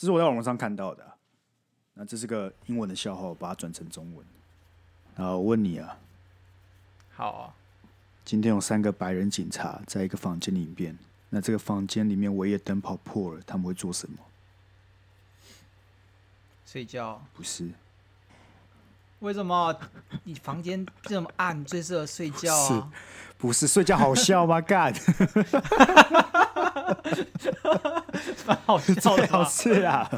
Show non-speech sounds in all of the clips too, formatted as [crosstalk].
这是我在网络上看到的啊。那这是个英文的笑话，我把它转成中文。好，我问你啊。好啊。今天有三个白人警察在一个房间里面，那这个房间里面唯一灯泡破了，他们会做什么？睡觉。不是。为什么？你房间这么暗，最适合睡觉啊？是，不是睡觉好笑吗？[laughs] 干。蛮好笑的，好事啊！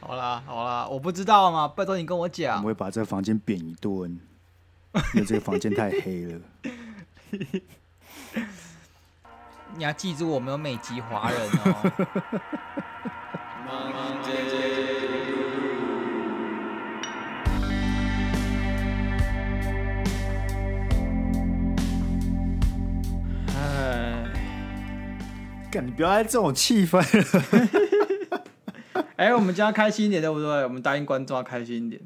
好啦好啦，我不知道嘛，拜托你跟我讲。我会把这个房间扁一顿，因为这个房间太黑了。[laughs] 你要记住，我们有美籍华人哦。[laughs] 你不要在这种气氛。[laughs] 哎、欸，我们今天要开心一点，对不对？我们答应观众要开心一点。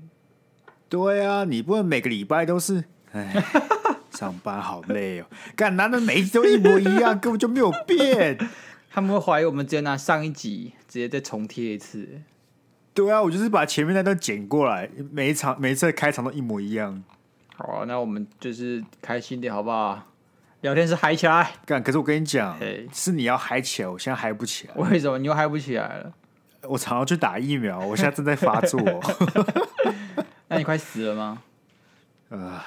对啊，你不能每个礼拜都是哎，[laughs] 上班好累哦。干，男的每一集都一模一样，根本就没有变？[laughs] 他们会怀疑我们直接拿上一集直接再重贴一次。对啊，我就是把前面那段剪过来，每一场每一次的开场都一模一样。好啊，那我们就是开心点，好不好？聊天室嗨起来！干，可是我跟你讲是你要嗨起来，我现在嗨不起来。为什么你又嗨不起来了？我常常去打疫苗，我现在正在发作。[laughs] [laughs] 那你快死了吗？呃，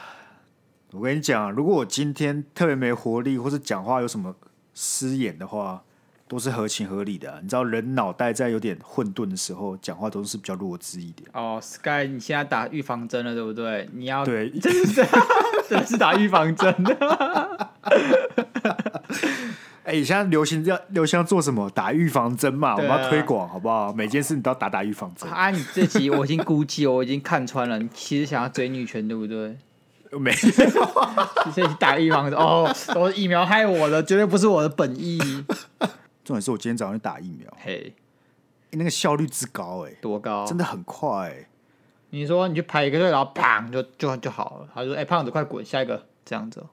我跟你讲，如果我今天特别没活力，或是讲话有什么失言的话。都是合情合理的、啊，你知道人脑袋在有点混沌的时候，讲话都是比较弱智一点。哦，Sky，你现在打预防针了，对不对？你要对，真的是真的是打预防针的。[laughs] 哎、欸，现在流行要流行要做什么？打预防针嘛，啊、我们要推广，好不好？每件事你都要打打预防针。啊，你这集我已经估计，我已经看穿了，你其实想要追女权，对不对？没有，[laughs] 所以打预防针哦，都是疫苗害我的，绝对不是我的本意。重点是我今天早上去打疫苗，嘿、那个效率之高哎、欸，多高？真的很快、欸。你说你去排一个队，然后砰就就就好了。他说：“哎、欸，胖子，快滚，下一个这样子。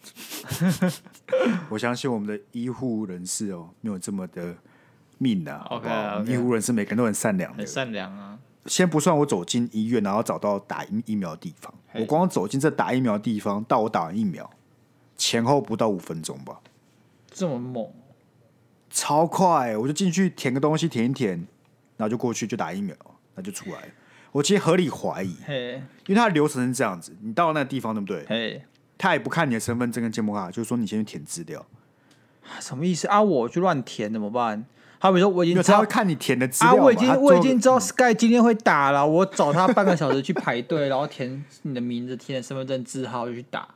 [laughs] ”我相信我们的医护人士哦，没有这么的命啊。OK，, okay. 医护人士每个人都很善良的，很善良啊。先不算我走进医院，然后找到打疫疫苗的地方.我光走进这打疫苗的地方，到我打完疫苗前后不到五分钟吧，这么猛。超快，我就进去填个东西，填一填，然后就过去就打疫苗，那就出来。我其实合理怀疑.因为它的流程是这样子：你到了那个地方，对不对.他也不看你的身份证跟健保卡，就是说你先去填资料。什么意思啊？我去乱填怎么办？好比说我已经他会看你填的资料、啊，我已经我已经知道 Sky 今天会打了，我找他半个小时去排队，然后填你的名字，填的身份证字号就去打。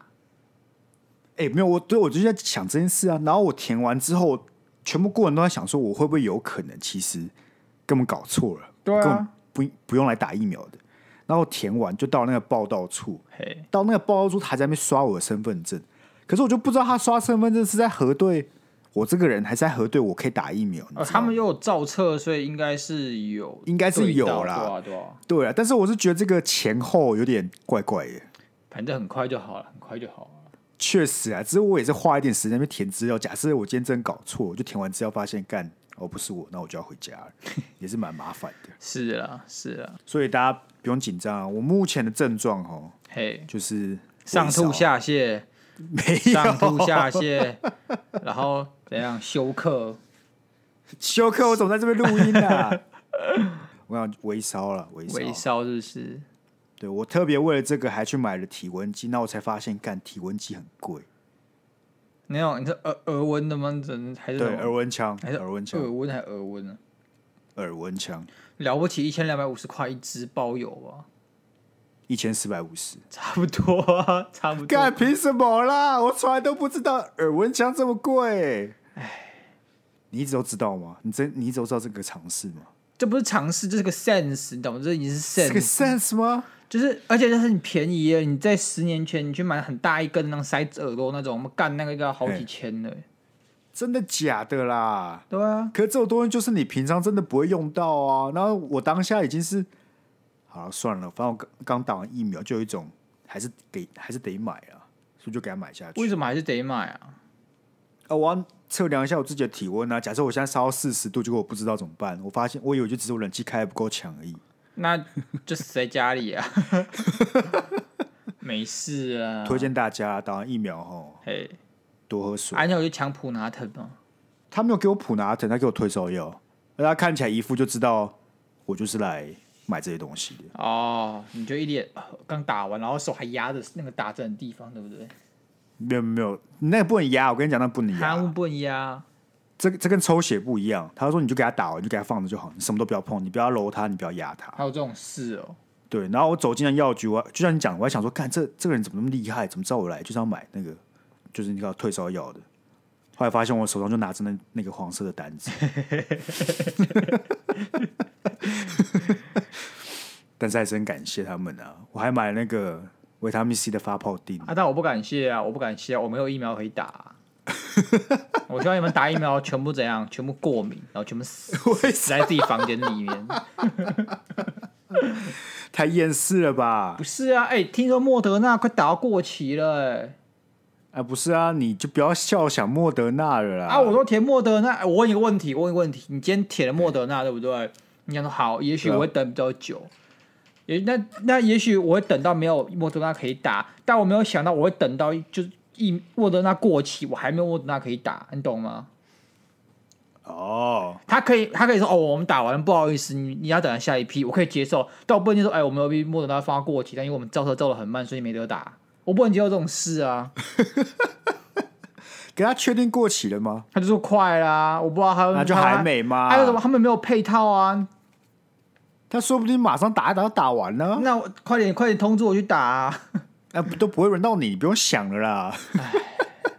哎、欸，没有，我对我就在想这件事啊。然后我填完之后。全部过程都在想说，我会不会有可能其实根本搞错了，对啊，根本不不用来打疫苗的。然后填完就到那个报道处，到那个报道处还在那边刷我的身份证，可是我就不知道他刷身份证是在核对我这个人，还是在核对我可以打疫苗。哦，他们又有照册，所以应该是有，应该是有啦，对啊，对啊，对啊。但是我是觉得这个前后有点怪怪的，反正很快就好了，很快就好了。确实啊，只是我也是花一点时间去填资料。假设我今天真搞错，我就填完资料发现干哦不是我，那我就要回家了，[laughs] 也是蛮麻烦的。是啊，是啊，所以大家不用紧张啊。我目前的症状哦，嘿，就是上吐下泻，没有上吐下泻，然后怎样休克？[laughs] 休克？我怎么在这边录音啊？[laughs] 我想微烧了，微烧，微烧日是。对，我特别为了这个还去买了体温计，那我才发现，干体温计很贵。没有，你是耳耳温的吗？真还是对耳温枪？还是耳温枪？耳温还是耳温呢？耳温枪了不起，一千两百五十块一支，包邮啊？一千四百五十，差不多啊，差不多。干凭什么啦？我从来都不知道耳温枪这么贵。哎，你一直都知道吗？你真你一直都知道这个常识吗？这不是常识，这是个 sense，你懂吗？这已经是 sense，是个 sense 吗？就是，而且就是很便宜耶！你在十年前，你去买很大一根，那种塞耳朵那种，我们干那个要好几千的。真的假的啦？对啊。可是这种东西就是你平常真的不会用到啊。然后我当下已经是，好了算了，反正我刚刚打完疫苗，就有一种还是给还是得买啊，所以就给他买下去。为什么还是得买啊？啊，我要测量一下我自己的体温啊。假设我现在烧到四十度，结果我不知道怎么办？我发现我以为就只是我冷气开的不够强而已。那就死在家里啊，[laughs] 没事啊。推荐大家打完疫苗后，嘿，多喝水。而且我就抢普拿疼吗？他没有给我普拿疼，他给我退烧药，而他看起来一副就知道我就是来买这些东西的。哦，你就一脸刚打完，然后手还压着那个打针的地方，对不对？没有没有，你那个不能压，我跟你讲，那、不能压，不能压。这这跟抽血不一样。他说你就给他打完，你就给他放着就好，你什么都不要碰，你不要揉他，你不要压他。还有这种事哦。对，然后我走进了药局，我就像你讲，我还想说，看这这个人怎么那么厉害，怎么知道我来就是要买那个，就是那个退烧药的。后来发现我手上就拿着那那个黄色的单子，但是还是很感谢他们啊！我还买了那个维他命 C 的发泡錠啊，但我不感谢啊，我不感谢啊，我没有疫苗可以打啊。[laughs] 我希望你们打疫苗全部怎样？全部过敏，然后全部死死在自己房间里面。[laughs] 太厌世了吧？不是啊，哎、欸，听说莫德纳快打到过期了、欸，哎。哎，不是啊，你就不要笑想莫德纳了啦。啊，我说填莫德纳，我问一个问题，我问一个问题，你今天填了莫德纳，对不对？你想说好，也许我会等比较久，也那那也许我会等到没有莫德纳可以打，但我没有想到我会等到就是一沃德纳过期，我还没有沃德纳可以打，你懂吗？哦，他可以，他可以说哦，我们打完了，不好意思，你你要等下一批，我可以接受，但我不能接受，哎，我们有批莫德纳放到过期，但因为我们造车造的很慢，所以没得打。我不能接受这种事啊！[laughs] 给他确定过期了吗？他就说快啦，我不知道他那就还没吗？还有什么？他们没有配套啊！他说不定马上打一打就打完了。那我快点快点通知我去打啊！那不都不会轮到你，你不用想了啦。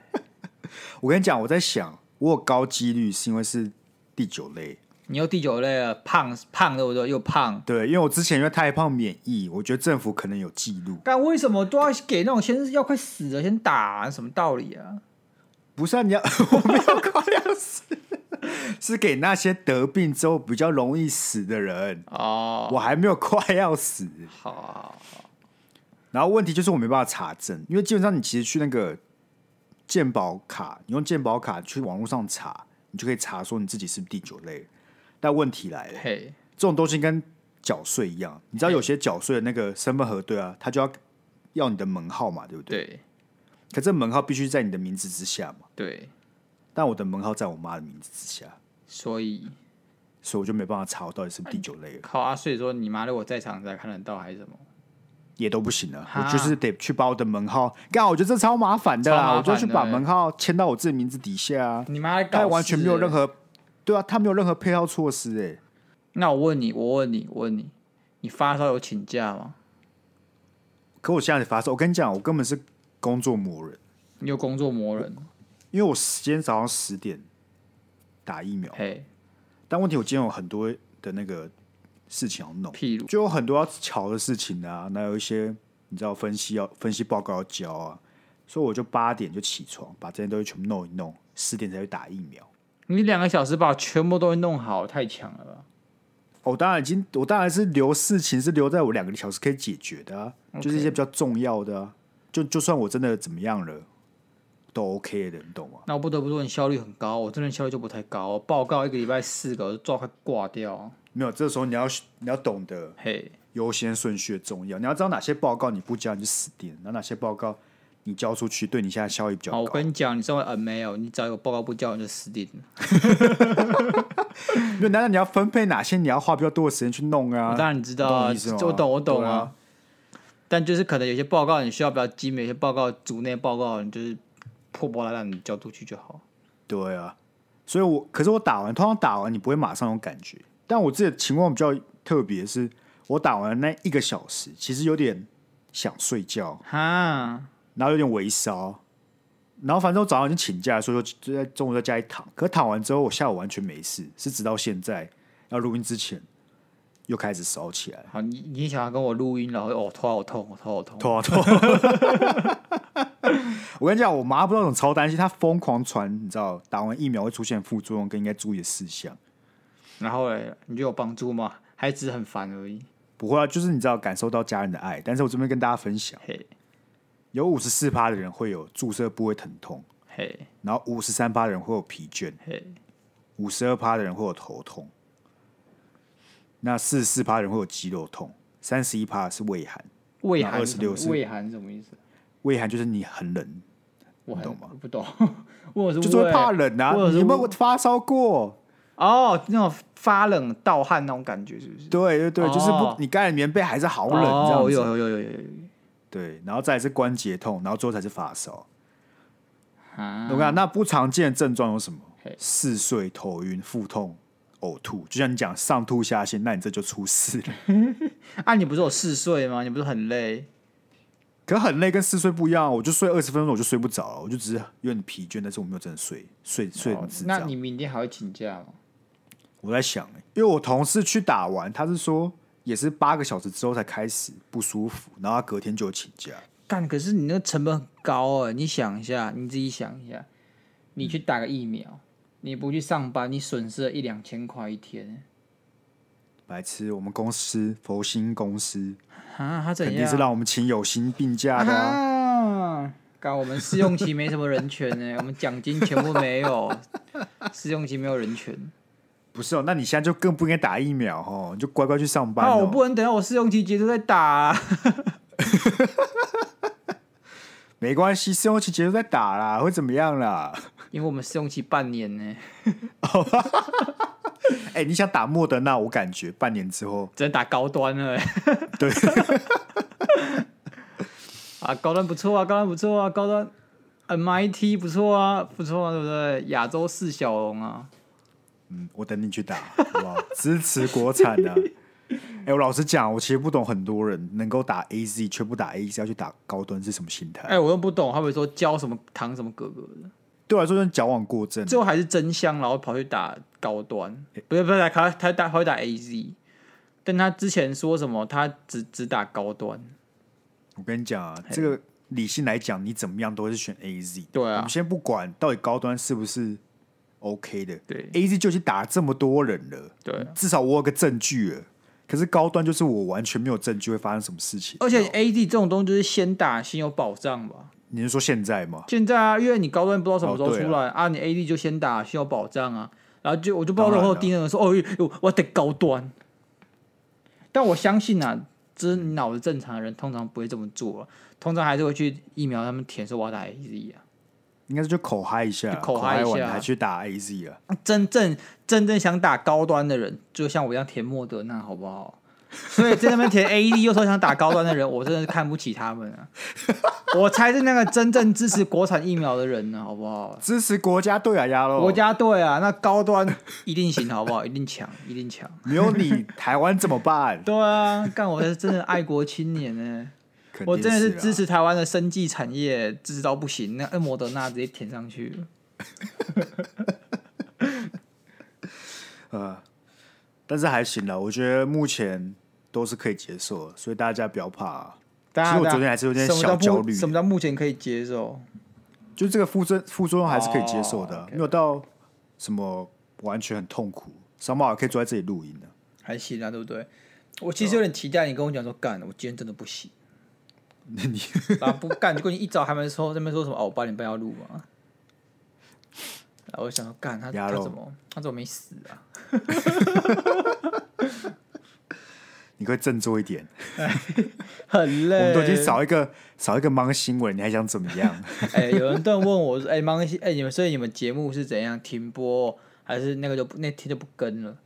[laughs] 我跟你讲，我在想，我有高几率是因为是第九类。你又第九类了，胖胖对不对？又胖。对，因为我之前因为太胖免疫，我觉得政府可能有记录。但为什么都要给那种先要快死了先打啊？什么道理啊？不是啊，你要 [laughs] 我没有快要死，是给那些得病之后比较容易死的人哦。我还没有快要死。好好好。然后问题就是我没办法查证，因为基本上你其实去那个鉴宝卡，你用鉴宝卡去网络上查，你就可以查说你自己是不是第九类。但问题来了，hey, 这种东西跟缴税一样，你知道有些缴税的那个身份核对啊，他就要要你的门号嘛，对不对？对。可这门号必须在你的名字之下嘛？对。但我的门号在我妈的名字之下，所以，所以我就没办法查我到底是不是第九类了。靠啊！所以说你妈如果在场才看得到，还是什么？也都不行了。我就是得去把我的门号，干我觉得这超麻烦的啦，我就去把门号签到我自己名字底下。你妈他完全没有任何。对啊，他没有任何配套措施哎。那我问你，我问你，我问你，你发烧有请假吗？可我现在发烧，我跟你讲，我根本是工作魔人。你有工作魔人？因为我今天早上十点打疫苗，嘿。但问题我今天有很多的那个事情要弄，譬如就有很多要瞧的事情啊，那有一些你知道分析要分析报告要交啊，所以我就八点就起床，把这些东西全部弄一弄，十点才去打疫苗。你两个小时把全部都弄好，太强了吧？我、哦、当然已经，我当然是留事情是留在我两个小时可以解决的.就是一些比较重要的啊。就就算我真的怎么样了，都 OK 的，你懂吗？那我不得不说你效率很高，我这边效率就不太高。报告一个礼拜四个，我就抓快挂掉。没有，这时候你要你要懂得，嘿，优先顺序的重要。你要知道哪些报告你不交你就死定，然后哪些报告。你交出去，对你现在效益比较高。我跟你讲，你身为 Mail，你只要有报告不交，你就死定了。[laughs] 因为难道你要分配哪些？你要花比较多的时间去弄啊？当然你知道啊，我懂，我懂啊。啊但就是可能有些报告你需要比较精美，有些报告组内报告你就是破破烂烂，你交出去就好。对啊，所以我可是我打完，通常打完你不会马上有感觉。但我自己的情况比较特别，是我打完那一个小时，其实有点想睡觉。哈。然后有点微烧，然后反正我早上已经请假，所以说就在中午在家里躺。可躺完之后，我下午完全没事，是直到现在要录音之前又开始烧起来。好，你你想要跟我录音，然后哦，头好痛，我头好痛，头好痛。[laughs] 我跟你讲，我妈不知道怎么超担心，她疯狂传，你知道打完疫苗会出现副作用跟应该注意的事项。然后嘞，你就有帮助吗？还只是很烦而已。不会啊，就是你知道感受到家人的爱。但是我这边跟大家分享。嘿。有五十四趴的人会有注射部位疼痛，嘿，然后五十三趴的人会有疲倦，嘿，五十二趴的人会有头痛，那四十四趴的人会有肌肉痛，三十一趴是胃寒，胃寒二十六是胃寒什么意思？畏寒就是你很冷，我懂吗？不懂，[laughs] 我是就是会怕冷啊。你有没有发烧过？哦，那种发冷盗汗那种感觉是不是？对对对，就是不，你盖了棉被还是好冷这样子。有有有有有有。对，然后再是关节痛，然后最后才是发烧。啊，我看那不常见的症状有什么？嗜睡、头晕、腹痛、呕吐。就像你讲上吐下泻，那你这就出事了。[laughs] 啊，你不是有嗜睡吗？你不是很累？可很累跟嗜睡不一样，我就睡二十分钟我就睡不着了，我就只是有点疲倦，但是我没有真的睡睡睡。那你明天还会请假吗？我在想，因为我同事去打完，他是说。也是八个小时之后才开始不舒服，然后他隔天就请假。但，可是你那个成本很高啊！你想一下，你自己想一下，你去打个疫苗，嗯、你不去上班，你损失了一两千块一天。白痴，我们公司佛心公司啊，他怎样？肯定是让我们请有薪病假的啊！干、啊，我们试用期没什么人权呢，我们奖金全部没有，[laughs] 试用期没有人权。不是哦，那你现在就更不应该打疫苗哦，你就乖乖去上班哦。啊，我不能等到我试用期结束再打啊。[laughs] 没关系，试用期结束再打啦，会怎么样啦？因为我们试用期半年呢。[laughs] [laughs] 哎、欸，你想打莫德纳？我感觉半年之后只能打高端了。[laughs] 对。[laughs] 啊，高端不错啊，高端不错啊，高端 MIT 不错啊，不错啊，对不对？亚洲四小龙啊。嗯，我等你去打，好不好？支持国产的。哎、欸，我老实讲，我其实不懂很多人能够打 AZ 却不打 AZ 要去打高端是什么心态。哎、欸，我又不懂，他们说教什么糖什么哥哥的，对我来说就是矫枉过正。最后还是真香，然后跑去打高端，欸、不是不是，他他打他会打 AZ，但他之前说什么他只只打高端。我跟你讲啊，这个理性来讲，你怎么样都是选 AZ。对啊，我们先不管到底高端是不是。OK 的，对，A Z 就是打了这么多人了，对，至少我有个证据了。可是高端就是我完全没有证据会发生什么事情。而且 A Z 这种东西就是先打先有保障吧？你是说现在吗？现在啊，因为你高端不知道什么时候出来、哦、啊，啊，你 AD 就先打需要保障啊。然后就我就不知道然后盯人说哦，我得高端。但我相信啊，就是脑子正常的人通常不会这么做、啊，通常还是会去疫苗他们填说我要打 A Z 啊。应该是就口嗨一下，口嗨一下，还去打 AZ 啊。真正真正想打高端的人，就像我一样填莫德纳，好不好？所以在那边填 AZ 又说想打高端的人，我真的是看不起他们啊！[laughs] 我才是那个真正支持国产疫苗的人呢，好不好？支持国家队啊，压喽！国家队啊，那高端一定行，好不好？[laughs] 一定强，一定强。没有你，台湾怎么办？[laughs] 对啊，干我是真的爱国青年呢。我真的是支持台湾的生技产业，支持到不行。那莫德纳直接填上去了。呃，但是还行了，我觉得目前都是可以接受的，所以大家不要怕啊。其实我昨天还是有点小焦虑。什么叫目前可以接受？就这个副作副作用还是可以接受的，没有到什么完全很痛苦。小马可以坐在这里录音的，还行啊，对不对？我其实有点期待你跟我讲说，干，我今天真的不行。[laughs] 那你啊不干，结果你一早还没说，那边说什么？哦，我八点半要录嘛。然后我想说，干他他怎么他怎么没死啊？[laughs] 你可以振作一点，[laughs] 很累。我们都已经少一个少一个芒新闻，你还想怎么样？哎、欸，有人都问我说，哎、欸，芒新，哎、欸，你们所以你们节目是怎样停播，还是那个就那天就不跟了？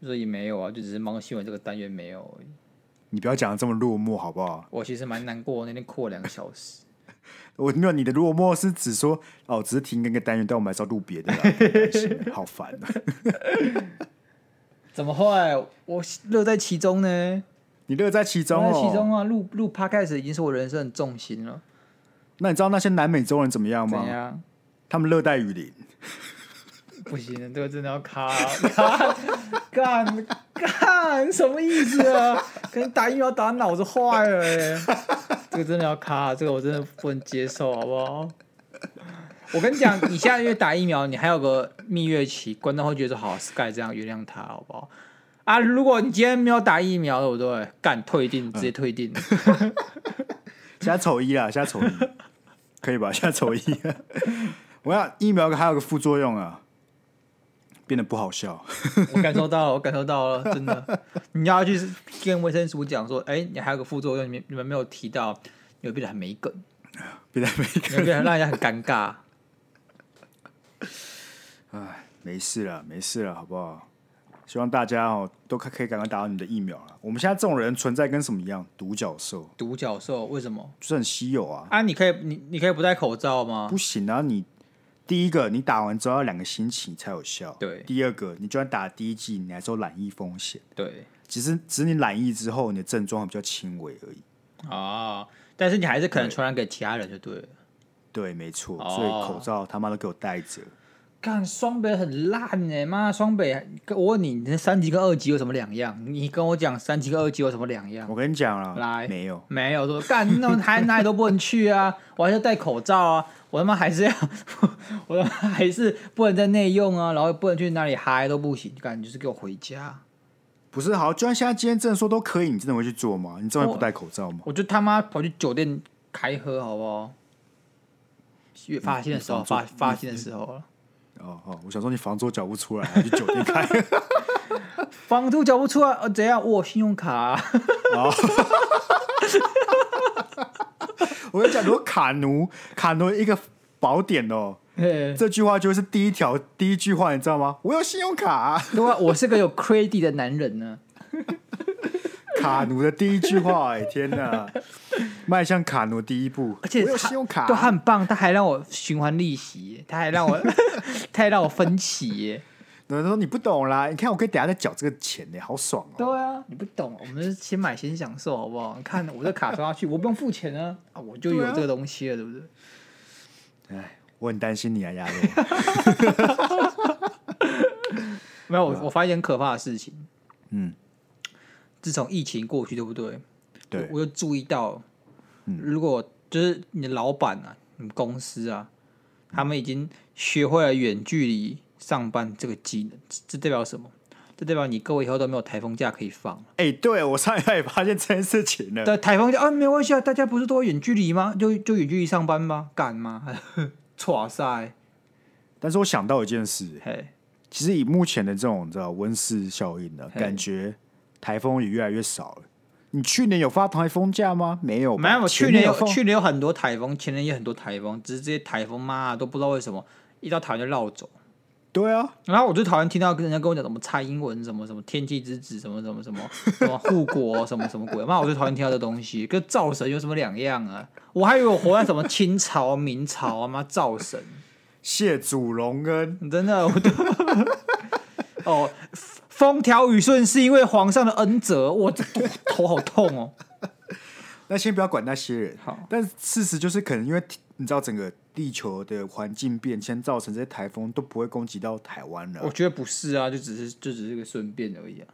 我说也没有啊，就只是芒新闻这个单元没有而已。你不要讲的这么落寞好不好？我其实蛮难过，那天哭了两个小时。[laughs] 我没有你的落寞是指说哦，只是停更个单元，但我们还是要录别的啦。[laughs] 好烦啊！怎么会？我乐在其中呢。你乐在其中哦，其中啊，录录 Podcast 已经是我人生的重心了。那你知道那些南美洲人怎么样吗？怎样？他们热带雨林。不行，这个真的要卡卡干干什么意思啊？跟打疫苗打脑子坏了哎！这个真的要卡，这个我真的不能接受，好不好？我跟你讲，你下个月打疫苗，你还有个蜜月期，观众会觉得好，Sky 这样原谅他，好不好？啊，如果你今天没有打疫苗，对不对？干退订，直接退订。[laughs] 现在丑一啊，现在丑一，可以吧？现在丑一。我要疫苗还有个副作用啊，变得不好笑。[laughs] 我感受到了，我感受到了，真的。你要去跟卫生署讲说，哎、欸，你还有个副作用，你们你们没有提到，你会变得很没梗，[laughs] 变得没梗，变得让人家很尴尬。哎，没事了，没事了，好不好？希望大家哦都可可以赶快打到你的疫苗了。我们现在这种人存在跟什么一样？独角兽。独角兽为什么？就是很稀有啊！啊，你可以你你可以不戴口罩吗？不行啊！你第一个，你打完之后要两个星期才有效。对。第二个，你就算打第一剂，你还是有染疫风险。对。只是只是你染疫之后，你的症状比较轻微而已。啊！但是你还是可能传染给其他人，就对了。对，对没错。所以口罩他妈都给我戴着。干双北很烂哎，妈双北！我问你，你三级跟二级有什么两样？你跟我讲三级跟二级有什么两样？我跟你讲了，来，没有，没有说干那还哪里都不能去啊！我还是戴口罩啊！我他妈还是要，[laughs] 我他妈还是不能在内用啊！然后不能去哪里嗨都不行，干就是给我回家。不是好，就算现在今天真的说都可以，你真的会去做吗？你真的会不戴口罩吗？我，我就他妈跑去酒店开喝好不好？越发现的时候，发发现的时候了。哦哦，我想说你房租缴不出来，还去酒店开？[laughs] 房租缴不出来，呃，怎样？我信用卡、啊。哦、[laughs] 我跟你讲，如果卡奴卡奴一个宝典哦，这句话就是第一条第一句话，你知道吗？我有信用卡、啊，对啊，我是个有 credit 的男人呢。[laughs] 卡奴的第一句话，哎，天哪！迈向卡奴第一步，而且我有信用卡，都很棒，他还让我循环利息，他还让我，[laughs] 他还让我分期耶。有人说你不懂啦，你看我可以等下再缴这个钱呢，好爽哦。对啊，你不懂，我们是先买先享受，好不好？你看我这卡刷下去，我不用付钱啊，啊，我就有这个东西了，对不对？哎，我很担心你啊，亚瑞。[laughs] 没有，我我发现很可怕的事情。嗯。自从疫情过去，对不对？对，我就注意到，如果就是你的老板啊，你们公司啊，他们已经学会了远距离上班这个技能，这代表什么？这代表你各位以后都没有台风假可以放。哎、欸，对我上一代也发现这件事情了。对，台风假啊，没关系啊，大家不是都远距离吗？就就远距离上班吗？干吗？[laughs] 剉赛！但是我想到一件事，嘿，其实以目前的这种你知道温室效应的感觉。台风也越来越少了。你去年有发台风假吗？没有，没有。去年有，去年有很多台风，前年也很多台风，只是这些台风妈都不知道为什么一到台湾就绕走。对啊，然后我最讨厌听到跟人家跟我讲什么蔡英文什么什么天气之子什么什么什么什么护国什么什么鬼，妈我最讨厌听到这东西，跟灶神有什么两样啊？我还以为我活在什么清朝明朝啊妈灶神谢祖隆恩，真的我都 [laughs] 哦。风调雨顺是因为皇上的恩泽，我这头好痛哦。[laughs] 那先不要管那些人，好。但事实就是，可能因为你知道整个地球的环境变迁，造成这些台风都不会攻击到台湾了。我觉得不是啊，就只是就只是个顺便而已啊。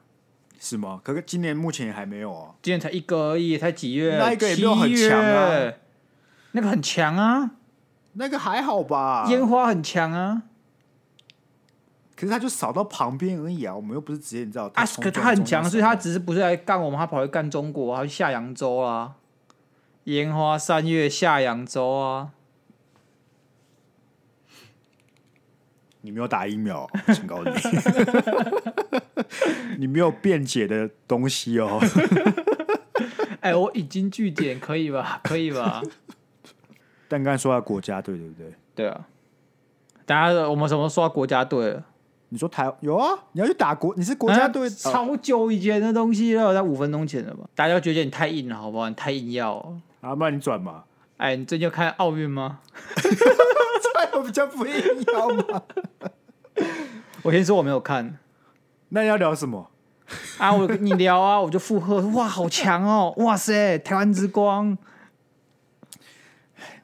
是吗？可是今年目前也还没有啊。今年才一个而已，才几月？那一个也没有很强啊。那个很强啊，那个还好吧？烟花很强啊。可是他就扫到旁边而已啊，我们又不是直接你知道。啊，可他很强，所以他只是不是来干我们，他跑去干中国，他去下扬州啊。烟花三月下扬州啊。你没有打疫苗，请告诉你，[laughs] 你没有辩解的东西哦。[laughs] 哎、欸，我已经据点，可以吧？可以吧？[laughs] 但刚才说到国家队，对不对？对啊。大家，我们什么时候说到国家队了？你说台有啊？你要去打国？你是国家队？啊、超久以前的东西了，在五分钟前了吧？大家觉得你太硬了，好不好？你太硬要啊？不然你转嘛？哎，你最近有看奥运吗？这有比较不硬要吗？[laughs] 我先说我没有看。那你要聊什么？啊，我跟你聊啊，我就附和。哇，好强哦！哇塞，台湾之光。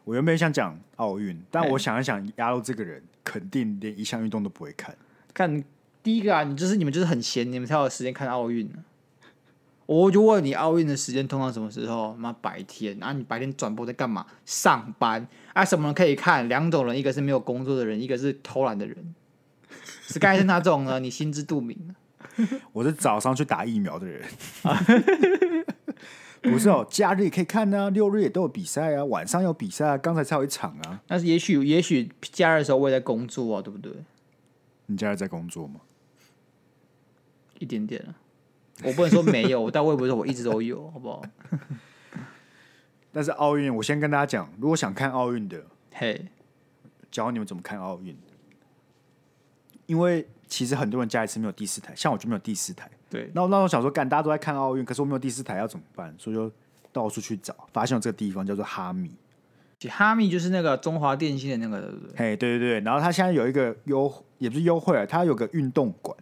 我原本想讲奥运，但我想一想，鸭肉这个人肯定连一项运动都不会看。看第一个啊，你就是你们就是很闲，你们才有时间看奥运。我就问你，奥运的时间通常什么时候？妈白天啊！你白天转播在干嘛？上班啊？什么人可以看？两种人，一个是没有工作的人，一个是偷懒的人。是该是哪种呢？你心知肚明。[laughs] 我是早上去打疫苗的人。不是哦，假日也可以看啊，六日也都有比赛啊，晚上有比赛啊，刚才才有一场啊。但是也许也许假日的时候我也在工作啊，对不对？你假日在工作吗？一点点啊，我不能说没有，[laughs] 但我也不是说我一直都有，好不好？[laughs] 但是奥运，我先跟大家讲，如果想看奥运的，嘿、教你们怎么看奥运。因为其实很多人家里是没有第四台，像我就没有第四台。对，那我那时候想说，干大家都在看奥运，可是我没有第四台要怎么办？所以就到处去找，发现有这个地方叫做哈密。哈密就是那个中华电信的那个，对不对？嘿，对对对。然后它现在有一个优，也不是优惠啊，它有个运动馆。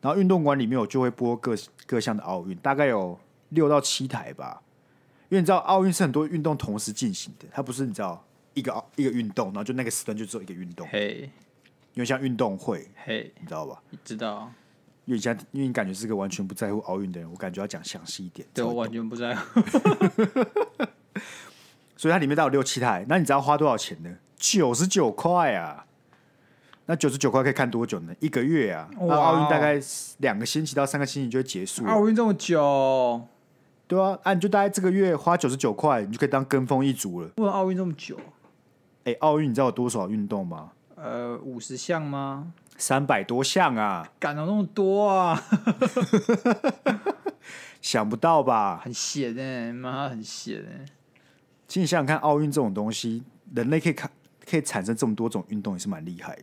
然后运动馆里面我就会播各各项的奥运，大概有六到七台吧。因为你知道奥运是很多运动同时进行的，它不是你知道一个一个运动，然后就那个时段就只有一个运动。嘿，因为像运动会，嘿，你知道吧？知道。因为像因为你感觉是个完全不在乎奥运的人，我感觉要讲详细一点。对，我完全不在乎。[laughs] 所以它里面大概有六七台，那你知道花多少钱呢？九十九块啊！那九十九块可以看多久呢？一个月啊！那奥运大概两个星期到三个星期就会结束。奥运这么久？对啊，啊，你就大概这个月花九十九块，你就可以当跟风一族了。为什么奥运这么久？哎、欸，奥运你知道有多少运动吗？呃，五十项吗？三百多项啊！干了那么多啊！[laughs] 想不到吧？很闲哎，妈，很闲哎。其实你想想看，奥运这种东西，人类可以看，可以产生这么多种运动，也是蛮厉害的。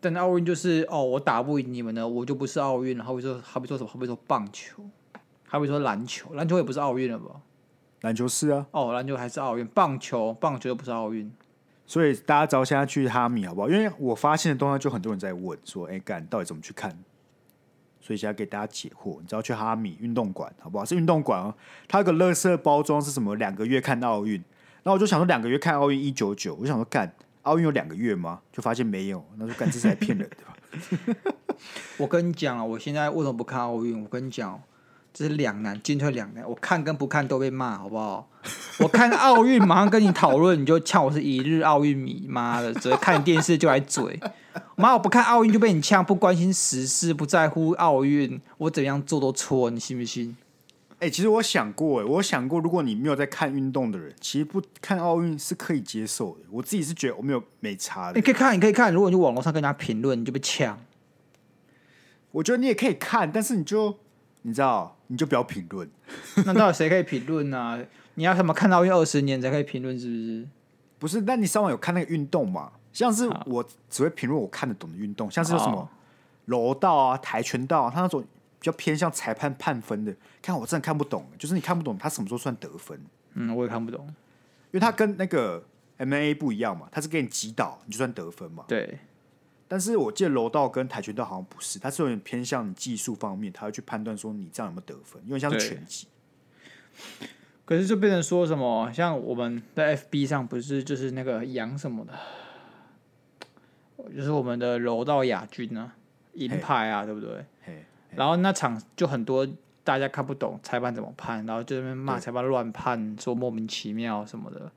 但奥运就是哦，我打不赢你们呢，我就不是奥运了。好比说，好比说什么？好比说棒球，好比说篮球，篮球也不是奥运了吧？篮球是啊。哦，篮球还是奥运，棒球，棒球又不是奥运。所以大家只要现在去哈米好不好？因为我发现的东西就很多人在问说，哎、欸，干到底怎么去看？所以现在给大家解惑，你知道去哈米运动馆好不好？是运动馆哦，它有个乐色包装是什么？两个月看奥运，那我就想说两个月看奥运一九九，我想说干奥运有两个月吗？就发现没有，那就干这是在骗人的吧？[laughs] 我跟你讲啊，我现在为什么不看奥运？我跟你讲，这是两难，进退两难。我看跟不看都被骂，好不好？我看奥运马上跟你讨论，你就呛我是一日奥运迷，妈的，只会看电视就来嘴。妈，我不看奥运就被你呛，不关心时事，不在乎奥运，我怎样做都错，你信不信？哎、欸，其实我想过，哎，我想过，如果你没有在看运动的人，其实不看奥运是可以接受的。我自己是觉得我没有没差的。你可以看，你可以看，如果你去网络上跟人家评论，你就被呛。我觉得你也可以看，但是你就你知道，你就不要评论。[laughs] 那到底谁可以评论呢？你要什么看到运二十年才可以评论，是不是？不是，那你上网有看那个运动吗？像是我只会评论我看得懂的运动，像是有什么柔道啊、跆拳道啊，他那种比较偏向裁判判分的，看我真的看不懂。就是你看不懂他什么时候算得分？嗯，我也看不懂，因为他跟那个 MMA 不一样嘛，他是给你击倒你就算得分嘛。对。但是我记得柔道跟跆拳道好像不是，它是有点偏向技术方面，他会去判断说你这样有没有得分，因为像是拳击。可是就变成说什么，像我们在 FB 上不是就是那个杨什么的。就是我们的柔道亚军啊，银牌啊，对不对？然后那场就很多大家看不懂裁判怎么判，然后就在那边骂裁判乱判，说莫名其妙什么的。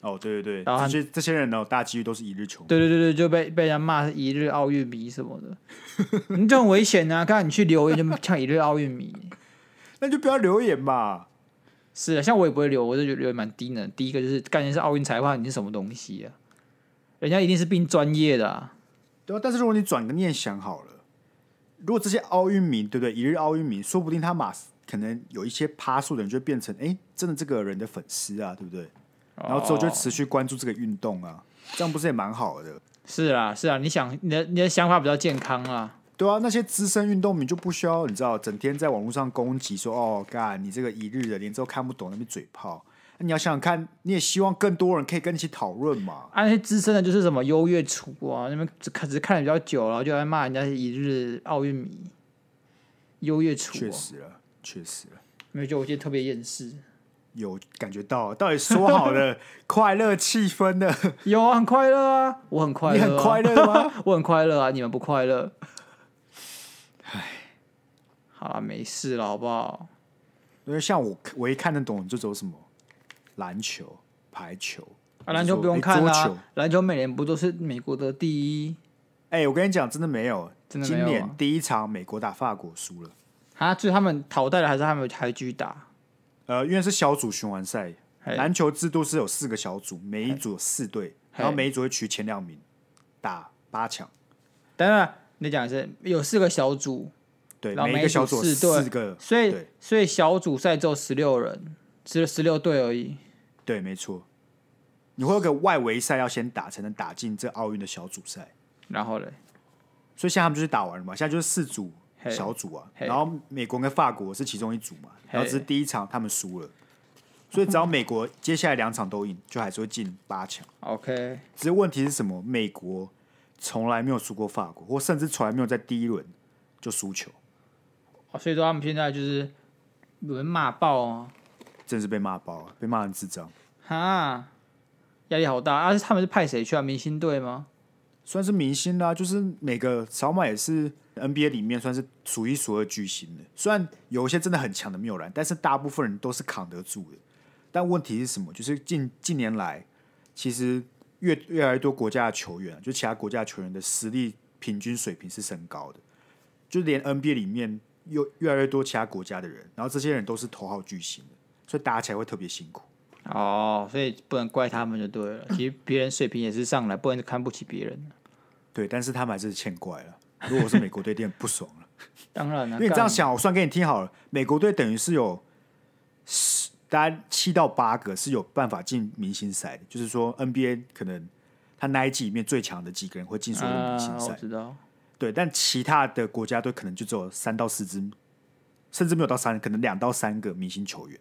哦，对对对，然后这些这些人呢，大几率都是一日球迷。对对对对，就被被人家骂是一日奥运迷什么的，你这很危险啊！刚才你去留言就像一日奥运迷，[laughs] 那就不要留言嘛。是啊，像我也不会留，我就觉得留言蛮低能。第一个就是，感觉是奥运裁判，你是什么东西啊？人家一定是并专业的，啊，对啊。但是如果你转个念想好了，如果这些奥运迷，对不对？一日奥运迷，说不定他马可能有一些趴数的人就会变成，哎，真的这个人的粉丝啊，对不对？然后之后就持续关注这个运动啊，这样不是也蛮好的？是啊，是啊。你想，你的你的想法比较健康啊。对啊，那些资深运动迷就不需要，你知道，整天在网络上攻击说，哦，干你这个一日的，连这都看不懂，那边嘴炮。那你要想想看，你也希望更多人可以跟你一起讨论嘛。啊，那些资深的，就是什么优越处啊，那边只看只看的比较久了，就在骂人家是一日奥运迷。优越厨，确实了，确实了。没有，就我觉得特别厌世。有感觉到，到底说好的 [laughs] 快乐气氛呢？有啊，很快乐啊，我很快乐、啊。你很快乐吗？[laughs] 我很快乐啊，你们不快乐。唉，好了，没事了，好不好？因为像我，我一看得懂就走什么。篮球、排球啊，篮球不用看啦、啊。篮球每年不都是美国的第一？哎、欸，我跟你讲，真的没有，真的没有。今年第一场美国打法国输了。啊，就是他们淘汰了，还是他们还继续打？呃，因为是小组循环赛，篮球制度是有四个小组，每一组有四队，然后每一组会取前两名打八强。当然，你讲的是有四个小组，对，每一个小组四个，所以所以小组赛只有十六人，只有十六队而已。对，没错。你会有个外围赛要先打，才能打进这奥运的小组赛。然后嘞，所以现在他们就是打完了嘛，现在就是四组小组啊。然后美国跟法国是其中一组嘛，然后只是第一场他们输了，所以只要美国接下来两场都赢，就还是会进八强。OK，只是问题是什么？美国从来没有输过法国，或甚至从来没有在第一轮就输球。哦，所以说他们现在就是有人骂爆啊，真是被骂爆啊，被骂成智障。哈。压力好大，而、啊、且他们是派谁去啊？明星队吗？算是明星啦、就是每个扫码也是 NBA 里面算是数一数二巨星的。虽然有一些真的很强的没有来，但是大部分人都是扛得住的。但问题是什么？就是近近年来，其实越越来越多国家的球员，就其他国家球员的实力平均水平是升高的。就连 NBA 里面又越来越多其他国家的人，然后这些人都是头号巨星，所以打起来会特别辛苦。哦，所以不能怪他们就对了。其实 [laughs] 别人水平也是上来，不然就看不起别人。对，但是他们还是欠怪了。如果我是美国队，有点不爽了。[laughs] 当然了，因为你这样想，我算给你听好了。美国队等于是有十，大概七到八个是有办法进明星赛的。就是说，NBA 可能他那一季里面最强的几个人会进所有的明星赛。我知道。对，但其他的国家队可能就只有三到四支，甚至没有到三，可能两到三个明星球员。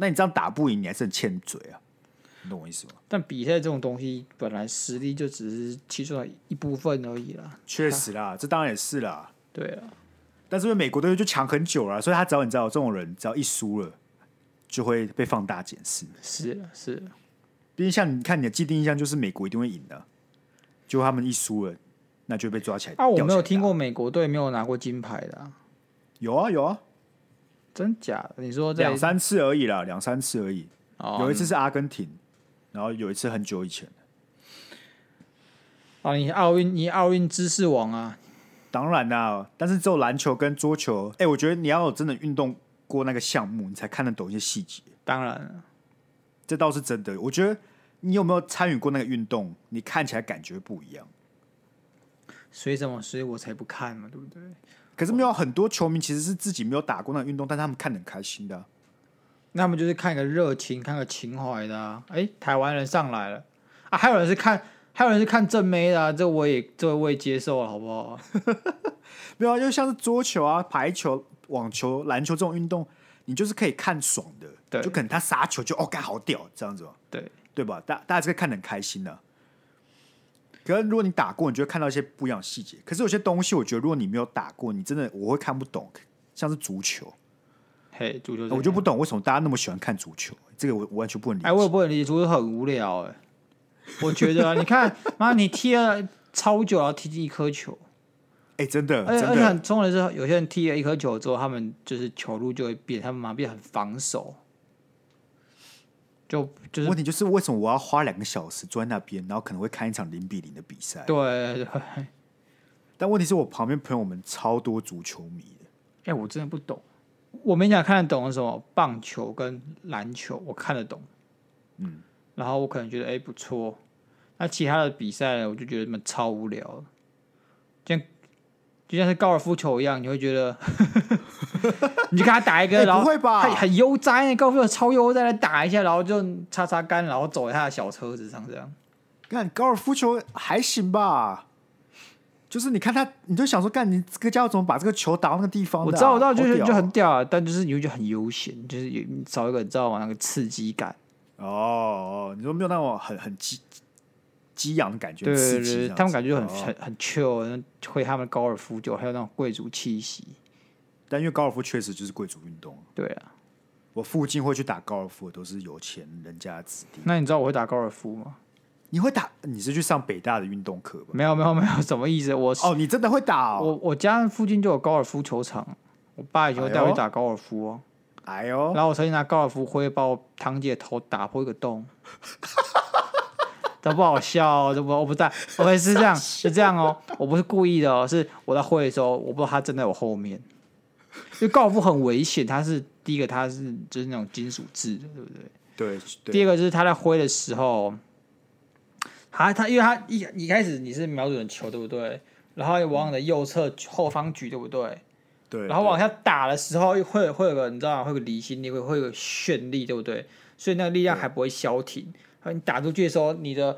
那你这样打不赢，你还是很欠嘴啊！你懂我意思吗？但比赛这种东西，本来实力就只是其中的一部分而已啦。确实啦，这当然也是啦。对啊，但是因为美国队就强很久了，所以他只要你知道，这种人只要一输了，就会被放大检视。是是，毕竟像你看你的既定印象就是美国一定会赢的，结果他们一输了，那就被抓起来。啊，我没有听过美国队没有拿过金牌的啊。有啊有啊。真假？你说两三次而已啦，两三次而已。哦，有一次是阿根廷，然后有一次很久以前。哦，你奥运，你奥运知识王啊！当然啦，但是只有篮球跟桌球。哎、欸，我觉得你要有真的运动过那个项目，你才看得懂一些细节。当然，这倒是真的。我觉得你有没有参与过那个运动，你看起来感觉不一样。所以什么？所以我才不看嘛，对不对？可是没有很多球迷其实是自己没有打过那个运动，但他们看得很开心的啊。那他们就是看个热情，看个情怀的啊。哎，台湾人上来了啊！还有人是看，还有人是看正妹的啊。这我也，这我也接受了，好不好？[laughs] 没有啊，就像是桌球啊、排球、网球、篮球这种运动，你就是可以看爽的。对，就可能他杀球就哦，干好屌这样子嘛。对，对吧？大大家这个看得很开心的啊。可是如果你打过，你就会看到一些不一样的细节。可是有些东西，我觉得如果你没有打过，你真的我会看不懂。像是足球，嘿，足球，我就不懂为什么大家那么喜欢看足球。这个我完全不能理解。哎，我也不能理解，足球很无聊哎。我觉得啊，你看，妈，你踢了超久，要踢进一颗球。哎，真的，而且而且很重要的是，有些人踢了一颗球之后，他们就是球路就会变，他们马上变很防守。就就是问题就是为什么我要花两个小时坐在那边，然后可能会看一场零比零的比赛？对对。[laughs] 但问题是我旁边朋友们超多足球迷的。哎、欸，我真的不懂。我勉强看得懂什么棒球跟篮球，我看得懂。嗯。然后我可能觉得哎、欸、不错，那其他的比赛我就觉得他们超无聊。像就像是高尔夫球一样，你会觉得。[laughs] 你就跟他打一个，欸、然后他很悠哉，高尔夫球超悠哉的打一下，然后就擦擦干，然后走在他的小车子上这样。看高尔夫球还行吧，就是你看他，你就想说，干你这个家伙怎么把这个球打到那个地方，啊？我知道，我知道，就是就很屌，啊，但就是你会觉得很悠闲，就是有找一个你知道吗？那个刺激感。哦哦，你说没有那种很很激激昂的感觉？对对对，他们感觉就很、哦、很很 chill，会他们高尔夫就还有那种贵族气息。但因为高尔夫确实就是贵族运动。对啊，我附近会去打高尔夫的都是有钱人家的子弟。那你知道我会打高尔夫吗？你会打？你是去上北大的运动课吧？没有没有 [laughs] 没有，什么意思？我哦，你真的会打哦？我我家附近就有高尔夫球场，我爸以前会带我去打高尔夫哦。哎呦！然后我曾经拿高尔夫挥把我堂姐头打破一个洞，[laughs] 这不好笑，这不我不在，OK 是这样是这样哦，我不是故意的哦，是我在挥的时候，我不知道他站在我后面。因为高尔夫很危险，它是第一个，它是就是那种金属制的，对不对？对。对。第二个就是他在挥的时候，他他因为他一一开始你是瞄准球，对不对？然后往你的右侧后方举，对不对？对。然后往下打的时候，会会有个你知道吗？会有个离心力，会会有个旋力，对不对？所以那个力量还不会消停。你打出去的时候，你的